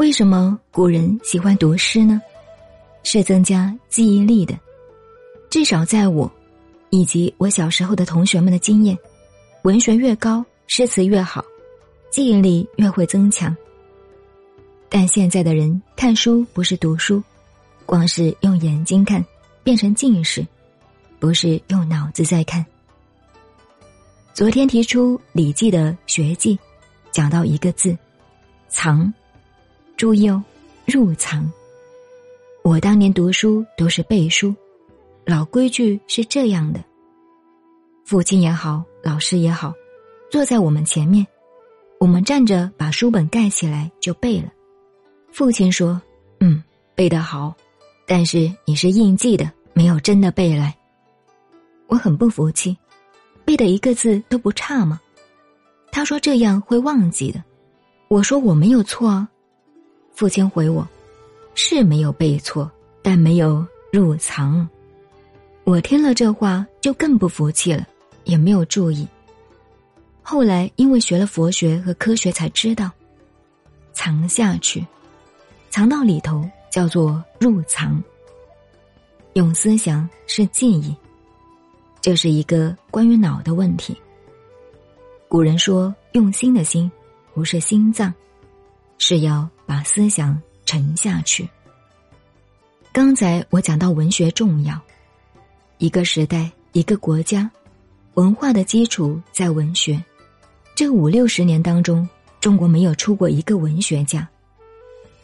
为什么古人喜欢读诗呢？是增加记忆力的。至少在我，以及我小时候的同学们的经验，文学越高，诗词越好，记忆力越会增强。但现在的人看书不是读书，光是用眼睛看，变成近视，不是用脑子在看。昨天提出《礼记》的学记，讲到一个字“藏”，注意哦，入藏。我当年读书都是背书，老规矩是这样的：父亲也好，老师也好，坐在我们前面，我们站着把书本盖起来就背了。父亲说：“嗯，背得好，但是你是硬记的，没有真的背来。”我很不服气。背的一个字都不差吗？他说这样会忘记的。我说我没有错啊。父亲回我，是没有背错，但没有入藏。我听了这话就更不服气了，也没有注意。后来因为学了佛学和科学，才知道，藏下去，藏到里头叫做入藏。用思想是记忆。这是一个关于脑的问题。古人说：“用心的心，不是心脏，是要把思想沉下去。”刚才我讲到文学重要，一个时代、一个国家，文化的基础在文学。这五六十年当中，中国没有出过一个文学家。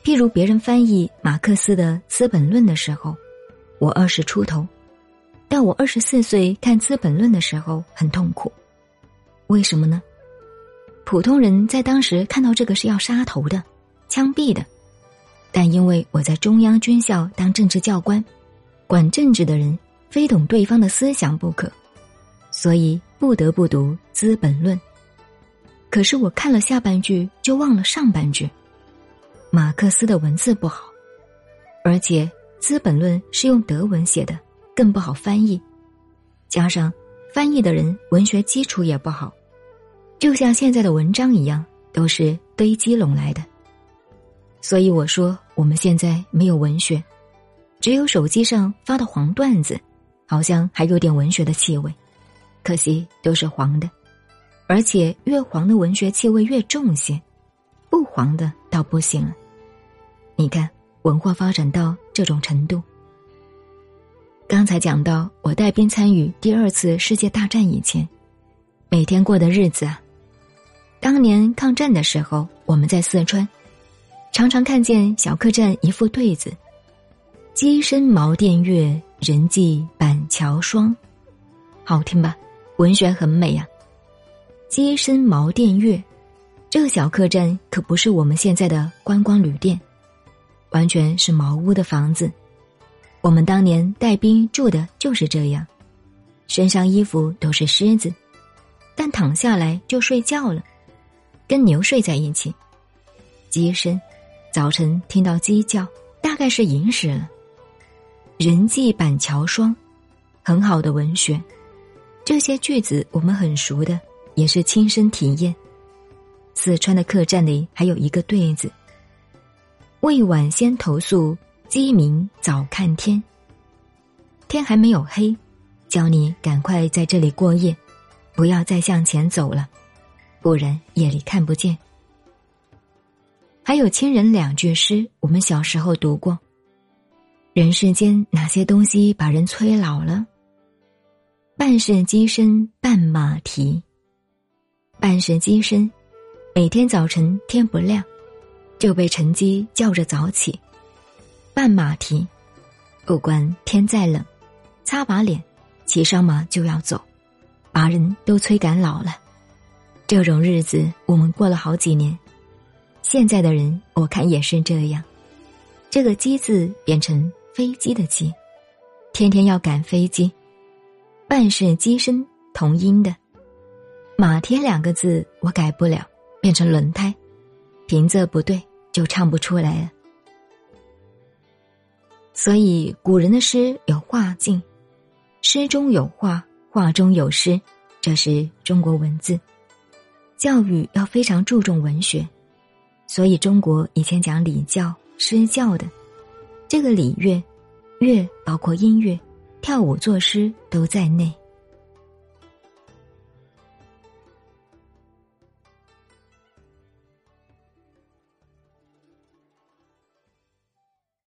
譬如别人翻译马克思的《资本论》的时候，我二十出头。但我二十四岁看《资本论》的时候很痛苦，为什么呢？普通人在当时看到这个是要杀头的、枪毙的，但因为我在中央军校当政治教官，管政治的人非懂对方的思想不可，所以不得不读《资本论》。可是我看了下半句就忘了上半句，马克思的文字不好，而且《资本论》是用德文写的。更不好翻译，加上翻译的人文学基础也不好，就像现在的文章一样，都是堆积拢来的。所以我说，我们现在没有文学，只有手机上发的黄段子，好像还有点文学的气味，可惜都是黄的，而且越黄的文学气味越重些，不黄的倒不行了。你看，文化发展到这种程度。刚才讲到我带兵参与第二次世界大战以前，每天过的日子啊。当年抗战的时候，我们在四川，常常看见小客栈一副对子：“鸡声茅店月，人迹板桥霜。”好听吧？文学很美呀。鸡声茅店月，这个小客栈可不是我们现在的观光旅店，完全是茅屋的房子。我们当年带兵住的就是这样，身上衣服都是虱子，但躺下来就睡觉了，跟牛睡在一起。鸡声，早晨听到鸡叫，大概是寅时了。人迹板桥霜，很好的文学，这些句子我们很熟的，也是亲身体验。四川的客栈里还有一个对子：未晚先投宿。鸡鸣早看天，天还没有黑，叫你赶快在这里过夜，不要再向前走了，不然夜里看不见。还有亲人两句诗，我们小时候读过。人世间哪些东西把人催老了？半是鸡声半马蹄，半是鸡声，每天早晨天不亮，就被晨鸡叫着早起。半马蹄，不管天再冷，擦把脸，骑上马就要走，把人都催赶老了。这种日子我们过了好几年，现在的人我看也是这样。这个“机”字变成飞机的“机”，天天要赶飞机，半是机身同音的。马天两个字我改不了，变成轮胎，平仄不对就唱不出来了。所以，古人的诗有画境，诗中有画，画中有诗，这是中国文字。教育要非常注重文学，所以中国以前讲礼教、诗教的，这个礼乐，乐包括音乐、跳舞、作诗都在内。